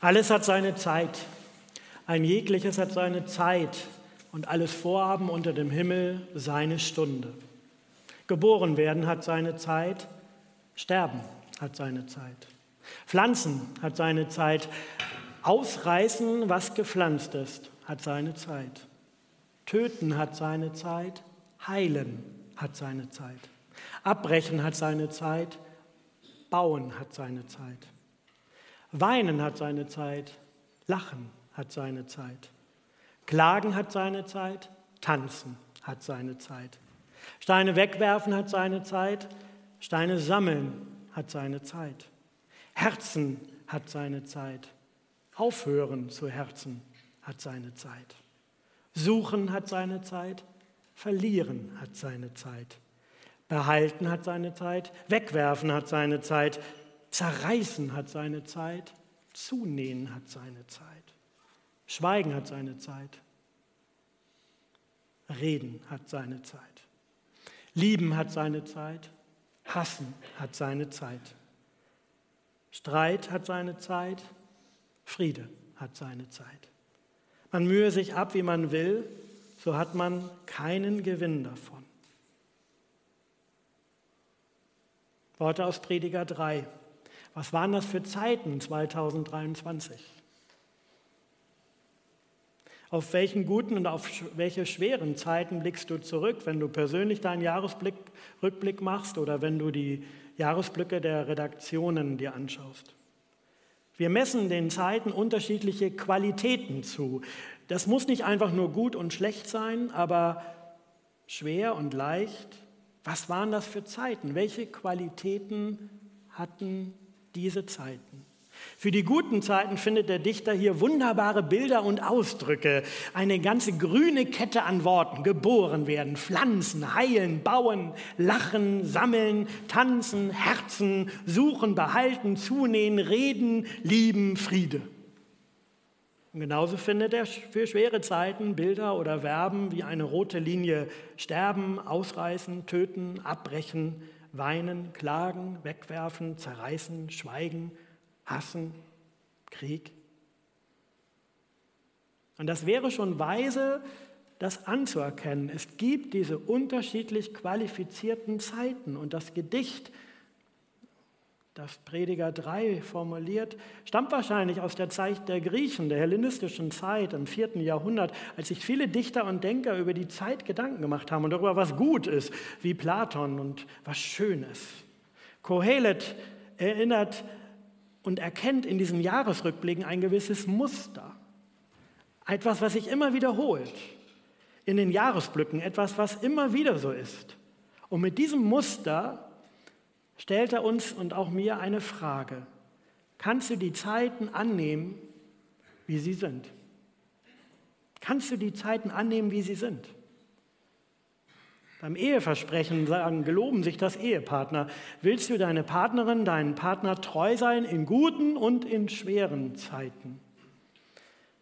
Alles hat seine Zeit. Ein jegliches hat seine Zeit und alles Vorhaben unter dem Himmel seine Stunde. Geboren werden hat seine Zeit, sterben hat seine Zeit. Pflanzen hat seine Zeit, ausreißen, was gepflanzt ist, hat seine Zeit. Töten hat seine Zeit, heilen hat seine Zeit. Abbrechen hat seine Zeit, bauen hat seine Zeit. Weinen hat seine Zeit, lachen hat seine Zeit. Klagen hat seine Zeit, tanzen hat seine Zeit. Steine wegwerfen hat seine Zeit, Steine sammeln hat seine Zeit. Herzen hat seine Zeit. Aufhören zu Herzen hat seine Zeit. Suchen hat seine Zeit. Verlieren hat seine Zeit. Behalten hat seine Zeit. Wegwerfen hat seine Zeit. Zerreißen hat seine Zeit, zunähen hat seine Zeit, schweigen hat seine Zeit, reden hat seine Zeit, lieben hat seine Zeit, hassen hat seine Zeit, Streit hat seine Zeit, Friede hat seine Zeit. Man mühe sich ab, wie man will, so hat man keinen Gewinn davon. Worte aus Prediger 3. Was waren das für Zeiten 2023? Auf welchen guten und auf welche schweren Zeiten blickst du zurück, wenn du persönlich deinen Jahresrückblick machst oder wenn du die Jahresblicke der Redaktionen dir anschaust? Wir messen den Zeiten unterschiedliche Qualitäten zu. Das muss nicht einfach nur gut und schlecht sein, aber schwer und leicht. Was waren das für Zeiten? Welche Qualitäten hatten diese Zeiten. Für die guten Zeiten findet der Dichter hier wunderbare Bilder und Ausdrücke, eine ganze grüne Kette an Worten. Geboren werden, pflanzen, heilen, bauen, lachen, sammeln, tanzen, herzen, suchen, behalten, zunähen, reden, lieben, Friede. Und genauso findet er für schwere Zeiten Bilder oder Verben wie eine rote Linie sterben, ausreißen, töten, abbrechen, weinen, klagen, wegwerfen, zerreißen, schweigen, hassen, Krieg. Und das wäre schon weise, das anzuerkennen. Es gibt diese unterschiedlich qualifizierten Zeiten und das Gedicht das Prediger 3 formuliert, stammt wahrscheinlich aus der Zeit der Griechen, der hellenistischen Zeit im vierten Jahrhundert, als sich viele Dichter und Denker über die Zeit Gedanken gemacht haben und darüber, was gut ist, wie Platon und was schön ist. Kohelet erinnert und erkennt in diesen Jahresrückblicken ein gewisses Muster, etwas, was sich immer wiederholt in den Jahresblicken, etwas, was immer wieder so ist. Und mit diesem Muster stellt er uns und auch mir eine Frage. Kannst du die Zeiten annehmen, wie sie sind? Kannst du die Zeiten annehmen, wie sie sind? Beim Eheversprechen sagen, geloben sich das Ehepartner. Willst du deine Partnerin, deinen Partner treu sein in guten und in schweren Zeiten?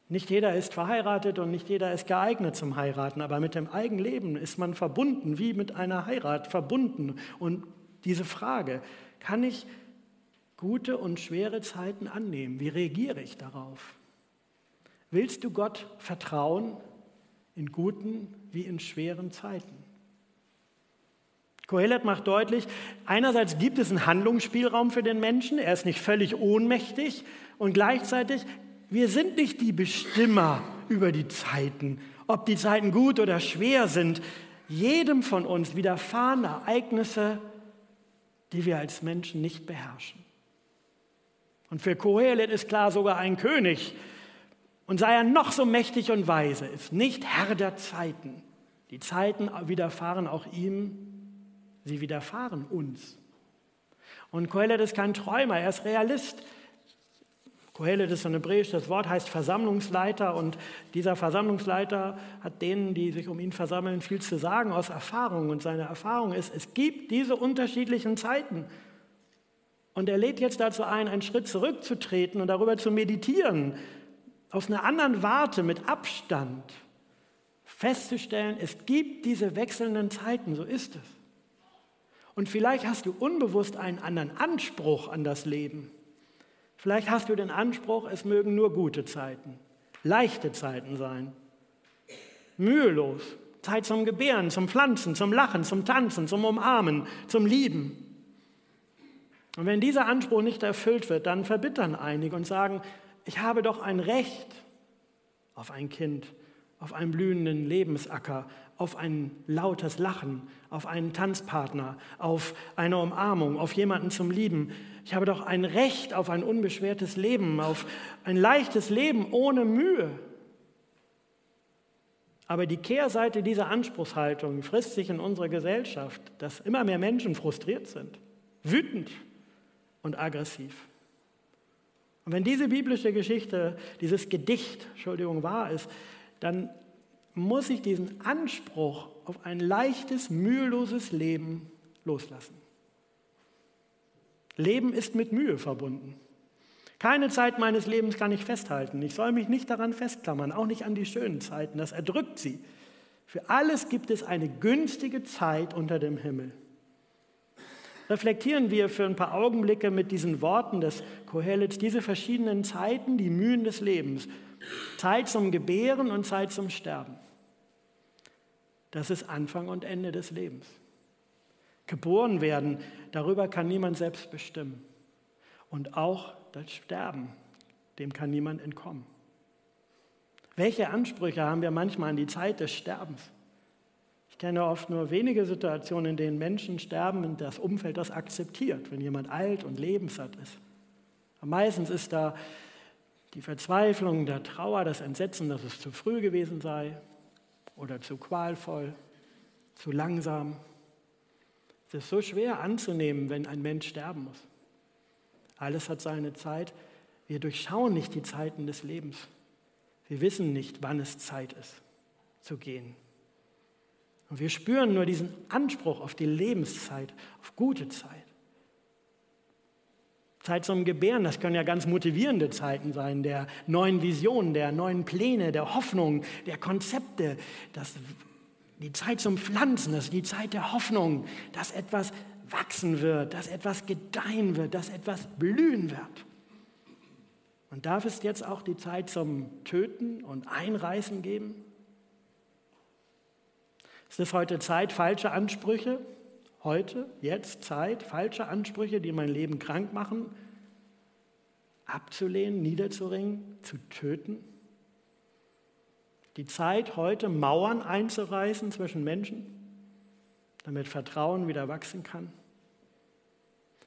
Nicht jeder ist verheiratet und nicht jeder ist geeignet zum Heiraten, aber mit dem Eigenleben ist man verbunden, wie mit einer Heirat verbunden. Und diese Frage, kann ich gute und schwere Zeiten annehmen? Wie reagiere ich darauf? Willst du Gott vertrauen in guten wie in schweren Zeiten? Kohelet macht deutlich, einerseits gibt es einen Handlungsspielraum für den Menschen, er ist nicht völlig ohnmächtig und gleichzeitig, wir sind nicht die Bestimmer über die Zeiten, ob die Zeiten gut oder schwer sind. Jedem von uns widerfahren Ereignisse, die wir als Menschen nicht beherrschen. Und für Kohelet ist klar, sogar ein König, und sei er noch so mächtig und weise, ist nicht Herr der Zeiten. Die Zeiten widerfahren auch ihm, sie widerfahren uns. Und Kohelet ist kein Träumer, er ist Realist. Kohelet ist ein hebräisches Wort, heißt Versammlungsleiter und dieser Versammlungsleiter hat denen, die sich um ihn versammeln, viel zu sagen aus Erfahrung und seine Erfahrung ist, es gibt diese unterschiedlichen Zeiten. Und er lädt jetzt dazu ein, einen Schritt zurückzutreten und darüber zu meditieren, aus einer anderen Warte mit Abstand festzustellen, es gibt diese wechselnden Zeiten, so ist es. Und vielleicht hast du unbewusst einen anderen Anspruch an das Leben. Vielleicht hast du den Anspruch, es mögen nur gute Zeiten, leichte Zeiten sein. Mühelos. Zeit zum Gebären, zum Pflanzen, zum Lachen, zum Tanzen, zum Umarmen, zum Lieben. Und wenn dieser Anspruch nicht erfüllt wird, dann verbittern einige und sagen, ich habe doch ein Recht auf ein Kind, auf einen blühenden Lebensacker, auf ein lautes Lachen, auf einen Tanzpartner, auf eine Umarmung, auf jemanden zum Lieben. Ich habe doch ein Recht auf ein unbeschwertes Leben, auf ein leichtes Leben ohne Mühe. Aber die Kehrseite dieser Anspruchshaltung frisst sich in unserer Gesellschaft, dass immer mehr Menschen frustriert sind, wütend und aggressiv. Und wenn diese biblische Geschichte, dieses Gedicht, Entschuldigung, wahr ist, dann muss ich diesen Anspruch auf ein leichtes, müheloses Leben loslassen. Leben ist mit Mühe verbunden. Keine Zeit meines Lebens kann ich festhalten. Ich soll mich nicht daran festklammern, auch nicht an die schönen Zeiten. Das erdrückt sie. Für alles gibt es eine günstige Zeit unter dem Himmel. Reflektieren wir für ein paar Augenblicke mit diesen Worten des Kohelits diese verschiedenen Zeiten, die Mühen des Lebens. Zeit zum Gebären und Zeit zum Sterben. Das ist Anfang und Ende des Lebens. Geboren werden, darüber kann niemand selbst bestimmen. Und auch das Sterben, dem kann niemand entkommen. Welche Ansprüche haben wir manchmal an die Zeit des Sterbens? Ich kenne oft nur wenige Situationen, in denen Menschen sterben und das Umfeld das akzeptiert, wenn jemand alt und lebenssatt ist. meistens ist da die Verzweiflung, der Trauer, das Entsetzen, dass es zu früh gewesen sei oder zu qualvoll, zu langsam. Es ist so schwer anzunehmen, wenn ein Mensch sterben muss. Alles hat seine Zeit. Wir durchschauen nicht die Zeiten des Lebens. Wir wissen nicht, wann es Zeit ist zu gehen. Und wir spüren nur diesen Anspruch auf die Lebenszeit, auf gute Zeit. Zeit zum Gebären, das können ja ganz motivierende Zeiten sein, der neuen Visionen, der neuen Pläne, der Hoffnung, der Konzepte. Das, die Zeit zum Pflanzen, das ist die Zeit der Hoffnung, dass etwas wachsen wird, dass etwas gedeihen wird, dass etwas blühen wird. Und darf es jetzt auch die Zeit zum Töten und Einreißen geben? Ist es heute Zeit, falsche Ansprüche heute, jetzt Zeit, falsche Ansprüche, die mein Leben krank machen, abzulehnen, niederzuringen, zu töten? Die Zeit heute, Mauern einzureißen zwischen Menschen, damit Vertrauen wieder wachsen kann?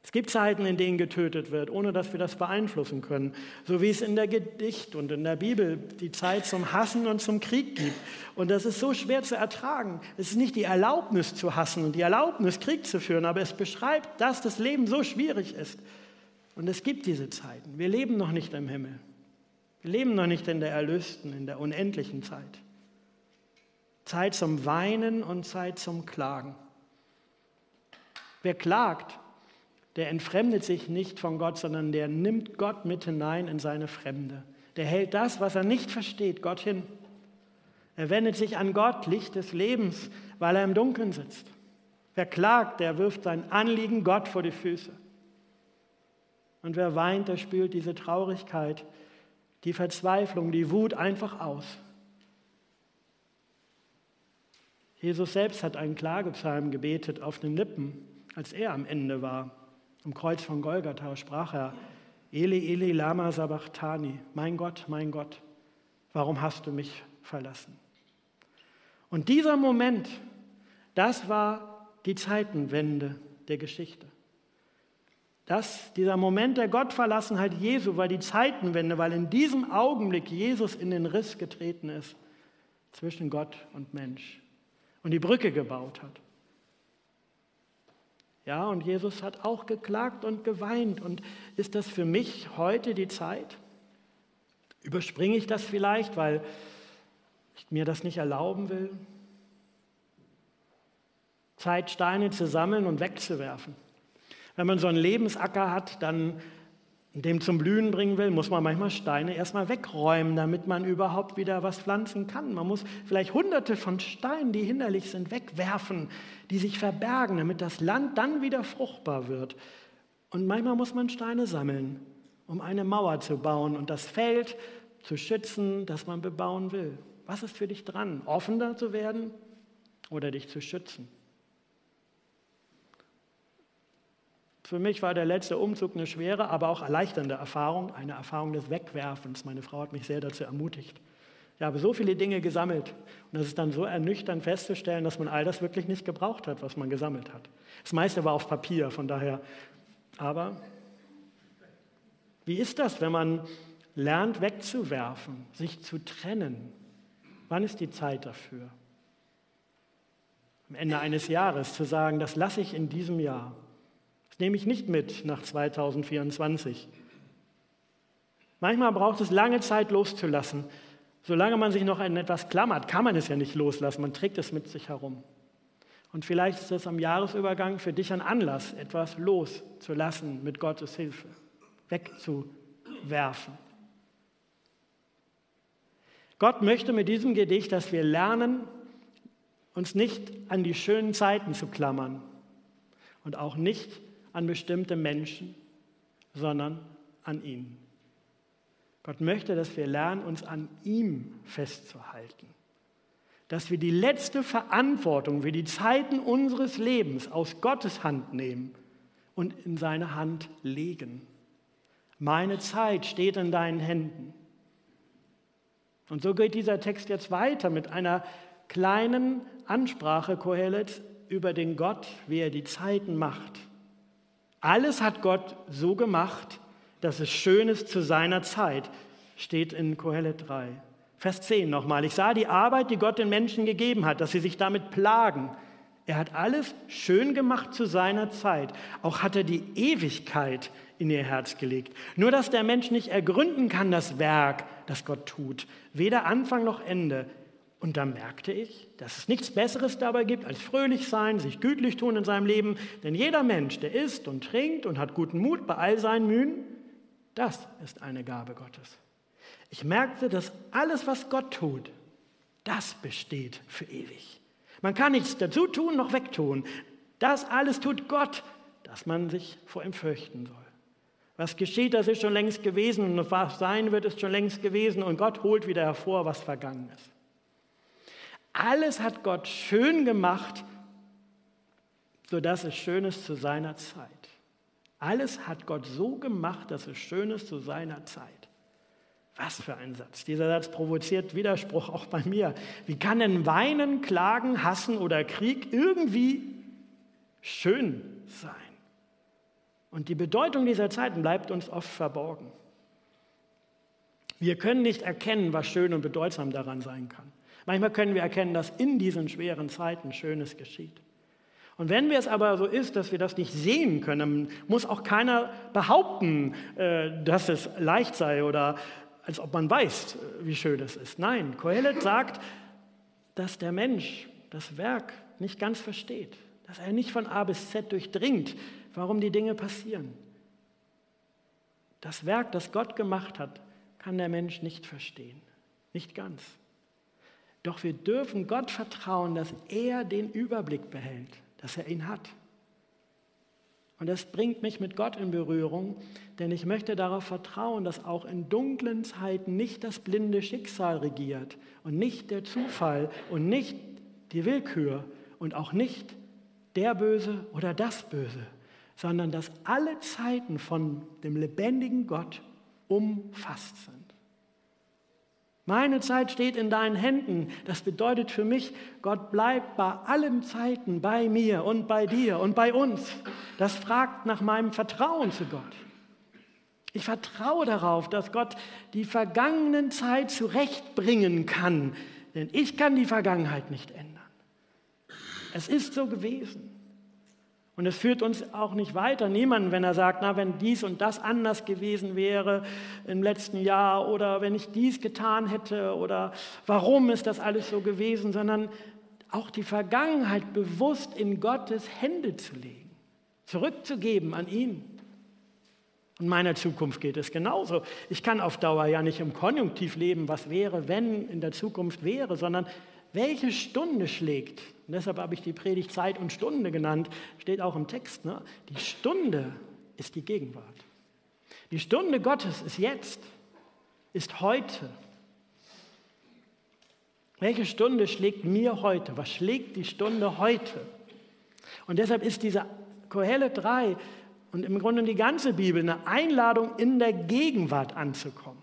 Es gibt Zeiten, in denen getötet wird, ohne dass wir das beeinflussen können. So wie es in der Gedicht und in der Bibel die Zeit zum Hassen und zum Krieg gibt. Und das ist so schwer zu ertragen. Es ist nicht die Erlaubnis zu hassen und die Erlaubnis, Krieg zu führen, aber es beschreibt, dass das Leben so schwierig ist. Und es gibt diese Zeiten. Wir leben noch nicht im Himmel. Wir leben noch nicht in der erlösten, in der unendlichen Zeit. Zeit zum Weinen und Zeit zum Klagen. Wer klagt, der entfremdet sich nicht von Gott, sondern der nimmt Gott mit hinein in seine Fremde. Der hält das, was er nicht versteht, Gott hin. Er wendet sich an Gott, Licht des Lebens, weil er im Dunkeln sitzt. Wer klagt, der wirft sein Anliegen Gott vor die Füße. Und wer weint, der spült diese Traurigkeit, die Verzweiflung, die Wut einfach aus. Jesus selbst hat einen Klagepsalm gebetet auf den Lippen, als er am Ende war. Am Kreuz von Golgatha sprach er, Eli, Eli, lama sabachthani, mein Gott, mein Gott, warum hast du mich verlassen? Und dieser Moment, das war die Zeitenwende der Geschichte. Das, dieser Moment der Gottverlassenheit Jesu war die Zeitenwende, weil in diesem Augenblick Jesus in den Riss getreten ist zwischen Gott und Mensch und die Brücke gebaut hat. Ja, und Jesus hat auch geklagt und geweint. Und ist das für mich heute die Zeit? Überspringe ich das vielleicht, weil ich mir das nicht erlauben will? Zeit, Steine zu sammeln und wegzuwerfen. Wenn man so einen Lebensacker hat, dann dem zum Blühen bringen will, muss man manchmal Steine erstmal wegräumen, damit man überhaupt wieder was pflanzen kann. Man muss vielleicht hunderte von Steinen, die hinderlich sind, wegwerfen, die sich verbergen, damit das Land dann wieder fruchtbar wird. Und manchmal muss man Steine sammeln, um eine Mauer zu bauen und das Feld zu schützen, das man bebauen will. Was ist für dich dran? Offener zu werden oder dich zu schützen? Für mich war der letzte Umzug eine schwere, aber auch erleichternde Erfahrung, eine Erfahrung des Wegwerfens. Meine Frau hat mich sehr dazu ermutigt. Ich habe so viele Dinge gesammelt und es ist dann so ernüchternd festzustellen, dass man all das wirklich nicht gebraucht hat, was man gesammelt hat. Das meiste war auf Papier, von daher. Aber wie ist das, wenn man lernt wegzuwerfen, sich zu trennen? Wann ist die Zeit dafür? Am Ende eines Jahres zu sagen, das lasse ich in diesem Jahr. Das nehme ich nicht mit nach 2024. Manchmal braucht es lange Zeit loszulassen. Solange man sich noch an etwas klammert, kann man es ja nicht loslassen. Man trägt es mit sich herum. Und vielleicht ist es am Jahresübergang für dich ein Anlass, etwas loszulassen mit Gottes Hilfe, wegzuwerfen. Gott möchte mit diesem Gedicht, dass wir lernen, uns nicht an die schönen Zeiten zu klammern und auch nicht an bestimmte Menschen, sondern an ihn. Gott möchte, dass wir lernen, uns an ihm festzuhalten. Dass wir die letzte Verantwortung für die Zeiten unseres Lebens aus Gottes Hand nehmen und in seine Hand legen. Meine Zeit steht in deinen Händen. Und so geht dieser Text jetzt weiter mit einer kleinen Ansprache Kohelets über den Gott, wie er die Zeiten macht. Alles hat Gott so gemacht, dass es schön ist zu seiner Zeit, steht in Kohelet 3. Vers 10 nochmal. Ich sah die Arbeit, die Gott den Menschen gegeben hat, dass sie sich damit plagen. Er hat alles schön gemacht zu seiner Zeit. Auch hat er die Ewigkeit in ihr Herz gelegt. Nur dass der Mensch nicht ergründen kann, das Werk, das Gott tut. Weder Anfang noch Ende. Und da merkte ich, dass es nichts Besseres dabei gibt, als fröhlich sein, sich gütlich tun in seinem Leben. Denn jeder Mensch, der isst und trinkt und hat guten Mut bei all seinen Mühen, das ist eine Gabe Gottes. Ich merkte, dass alles, was Gott tut, das besteht für ewig. Man kann nichts dazu tun noch wegtun. Das alles tut Gott, dass man sich vor ihm fürchten soll. Was geschieht, das ist schon längst gewesen und was sein wird, ist schon längst gewesen und Gott holt wieder hervor, was vergangen ist. Alles hat Gott schön gemacht, sodass es schön ist zu seiner Zeit. Alles hat Gott so gemacht, dass es schön ist zu seiner Zeit. Was für ein Satz. Dieser Satz provoziert Widerspruch auch bei mir. Wie kann denn Weinen, Klagen, Hassen oder Krieg irgendwie schön sein? Und die Bedeutung dieser Zeiten bleibt uns oft verborgen. Wir können nicht erkennen, was schön und bedeutsam daran sein kann. Manchmal können wir erkennen, dass in diesen schweren Zeiten Schönes geschieht. Und wenn es aber so ist, dass wir das nicht sehen können, muss auch keiner behaupten, äh, dass es leicht sei oder als ob man weiß, wie schön es ist. Nein, Kohelet sagt, dass der Mensch das Werk nicht ganz versteht, dass er nicht von A bis Z durchdringt, warum die Dinge passieren. Das Werk, das Gott gemacht hat, kann der Mensch nicht verstehen, nicht ganz. Doch wir dürfen Gott vertrauen, dass er den Überblick behält, dass er ihn hat. Und das bringt mich mit Gott in Berührung, denn ich möchte darauf vertrauen, dass auch in dunklen Zeiten nicht das blinde Schicksal regiert und nicht der Zufall und nicht die Willkür und auch nicht der Böse oder das Böse, sondern dass alle Zeiten von dem lebendigen Gott umfasst sind. Meine Zeit steht in deinen Händen. Das bedeutet für mich, Gott bleibt bei allen Zeiten bei mir und bei dir und bei uns. Das fragt nach meinem Vertrauen zu Gott. Ich vertraue darauf, dass Gott die vergangenen Zeit zurechtbringen kann, denn ich kann die Vergangenheit nicht ändern. Es ist so gewesen. Und es führt uns auch nicht weiter. Niemand, wenn er sagt, na, wenn dies und das anders gewesen wäre im letzten Jahr oder wenn ich dies getan hätte oder warum ist das alles so gewesen, sondern auch die Vergangenheit bewusst in Gottes Hände zu legen, zurückzugeben an ihn. Und meiner Zukunft geht es genauso. Ich kann auf Dauer ja nicht im Konjunktiv leben, was wäre, wenn in der Zukunft wäre, sondern welche Stunde schlägt. Und deshalb habe ich die Predigt Zeit und Stunde genannt, steht auch im Text. Ne? Die Stunde ist die Gegenwart. Die Stunde Gottes ist jetzt, ist heute. Welche Stunde schlägt mir heute? Was schlägt die Stunde heute? Und deshalb ist diese Kohelle 3 und im Grunde die ganze Bibel eine Einladung, in der Gegenwart anzukommen.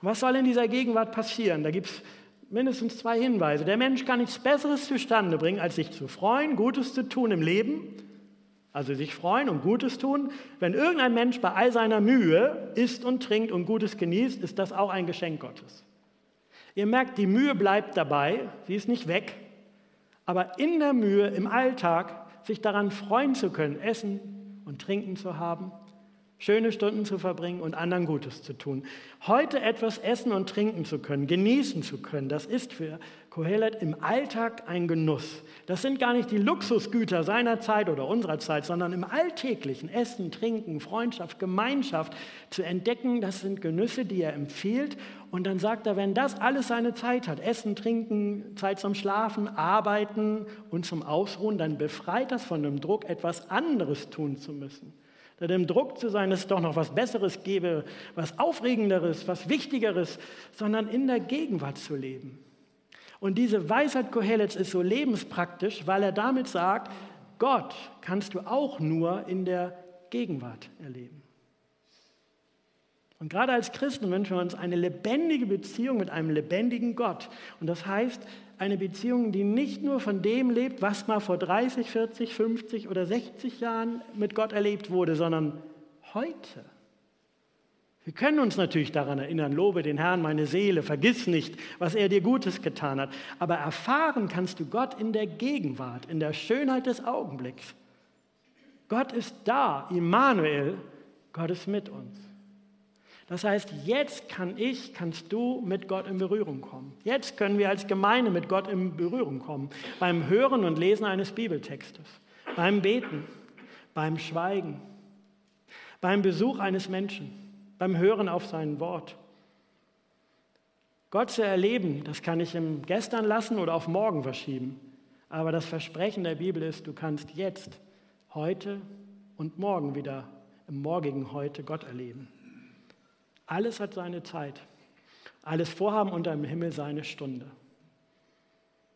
Was soll in dieser Gegenwart passieren? Da gibt es mindestens zwei Hinweise. Der Mensch kann nichts Besseres zustande bringen, als sich zu freuen, Gutes zu tun im Leben. Also sich freuen und Gutes tun. Wenn irgendein Mensch bei all seiner Mühe isst und trinkt und Gutes genießt, ist das auch ein Geschenk Gottes. Ihr merkt, die Mühe bleibt dabei, sie ist nicht weg. Aber in der Mühe, im Alltag, sich daran freuen zu können, essen und trinken zu haben, schöne Stunden zu verbringen und anderen Gutes zu tun. Heute etwas essen und trinken zu können, genießen zu können, das ist für Kohelet im Alltag ein Genuss. Das sind gar nicht die Luxusgüter seiner Zeit oder unserer Zeit, sondern im alltäglichen Essen, Trinken, Freundschaft, Gemeinschaft zu entdecken, das sind Genüsse, die er empfiehlt. Und dann sagt er, wenn das alles seine Zeit hat, Essen, Trinken, Zeit zum Schlafen, Arbeiten und zum Ausruhen, dann befreit das von dem Druck, etwas anderes tun zu müssen. Da dem Druck zu sein, dass es doch noch was Besseres gäbe, was Aufregenderes, was Wichtigeres, sondern in der Gegenwart zu leben. Und diese Weisheit Kohelets ist so lebenspraktisch, weil er damit sagt, Gott kannst du auch nur in der Gegenwart erleben. Und gerade als Christen wünschen wir uns eine lebendige Beziehung mit einem lebendigen Gott. Und das heißt, eine Beziehung, die nicht nur von dem lebt, was mal vor 30, 40, 50 oder 60 Jahren mit Gott erlebt wurde, sondern heute. Wir können uns natürlich daran erinnern, lobe den Herrn, meine Seele, vergiss nicht, was er dir Gutes getan hat. Aber erfahren kannst du Gott in der Gegenwart, in der Schönheit des Augenblicks. Gott ist da, Immanuel, Gott ist mit uns. Das heißt, jetzt kann ich, kannst du mit Gott in Berührung kommen. Jetzt können wir als Gemeinde mit Gott in Berührung kommen. Beim Hören und Lesen eines Bibeltextes, beim Beten, beim Schweigen, beim Besuch eines Menschen beim Hören auf sein Wort. Gott zu erleben, das kann ich im Gestern lassen oder auf morgen verschieben. Aber das Versprechen der Bibel ist, du kannst jetzt, heute und morgen wieder im morgigen Heute Gott erleben. Alles hat seine Zeit. Alles Vorhaben unter dem Himmel seine Stunde.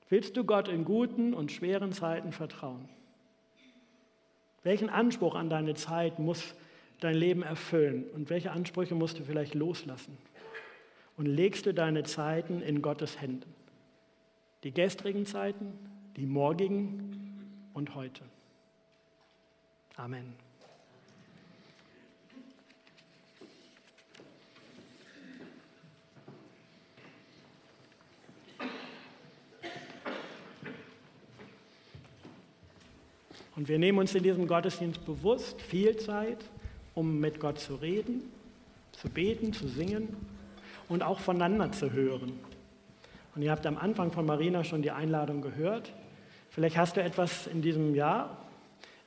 Willst du Gott in guten und schweren Zeiten vertrauen? Welchen Anspruch an deine Zeit muss dein Leben erfüllen und welche Ansprüche musst du vielleicht loslassen? Und legst du deine Zeiten in Gottes Händen? Die gestrigen Zeiten, die morgigen und heute. Amen. Und wir nehmen uns in diesem Gottesdienst bewusst viel Zeit, um mit Gott zu reden, zu beten, zu singen und auch voneinander zu hören. Und ihr habt am Anfang von Marina schon die Einladung gehört. Vielleicht hast du etwas in diesem Jahr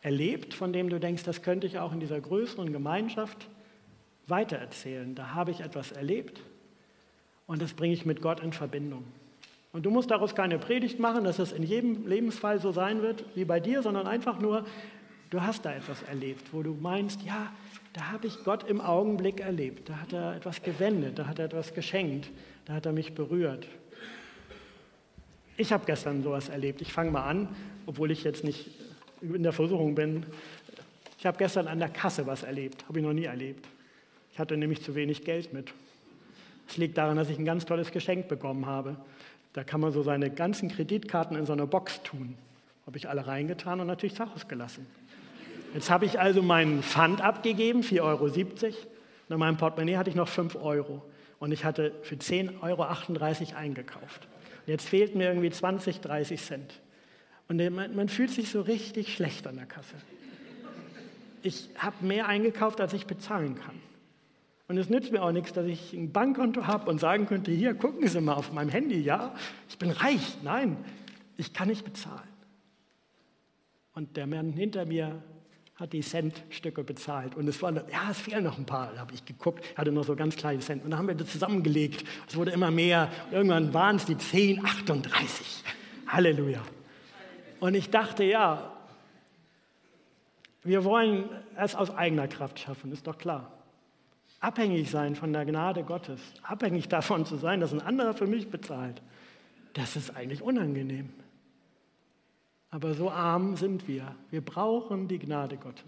erlebt, von dem du denkst, das könnte ich auch in dieser größeren Gemeinschaft weitererzählen. Da habe ich etwas erlebt und das bringe ich mit Gott in Verbindung. Und du musst daraus keine Predigt machen, dass es in jedem Lebensfall so sein wird wie bei dir, sondern einfach nur, du hast da etwas erlebt, wo du meinst, ja, da habe ich Gott im Augenblick erlebt. Da hat er etwas gewendet, da hat er etwas geschenkt, da hat er mich berührt. Ich habe gestern sowas erlebt. Ich fange mal an, obwohl ich jetzt nicht in der Versuchung bin. Ich habe gestern an der Kasse was erlebt, habe ich noch nie erlebt. Ich hatte nämlich zu wenig Geld mit. Es liegt daran, dass ich ein ganz tolles Geschenk bekommen habe. Da kann man so seine ganzen Kreditkarten in so eine Box tun. Habe ich alle reingetan und natürlich zu Hause gelassen. Jetzt habe ich also meinen Pfand abgegeben, 4,70 Euro. Und in meinem Portemonnaie hatte ich noch 5 Euro. Und ich hatte für 10,38 Euro eingekauft. Und jetzt fehlten mir irgendwie 20, 30 Cent. Und man, man fühlt sich so richtig schlecht an der Kasse. Ich habe mehr eingekauft, als ich bezahlen kann. Und es nützt mir auch nichts, dass ich ein Bankkonto habe und sagen könnte, hier, gucken Sie mal auf meinem Handy, ja, ich bin reich. Nein, ich kann nicht bezahlen. Und der Mann hinter mir hat die Centstücke bezahlt. Und es waren, ja, es fehlen noch ein paar. Da habe ich geguckt, hatte noch so ganz kleine Cent. Und dann haben wir das zusammengelegt. Es wurde immer mehr. Irgendwann waren es die 10,38. Halleluja. Und ich dachte, ja, wir wollen es aus eigener Kraft schaffen, ist doch klar. Abhängig sein von der Gnade Gottes, abhängig davon zu sein, dass ein anderer für mich bezahlt, das ist eigentlich unangenehm. Aber so arm sind wir. Wir brauchen die Gnade Gottes.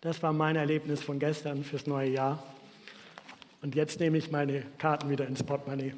Das war mein Erlebnis von gestern fürs neue Jahr. Und jetzt nehme ich meine Karten wieder ins Portemonnaie.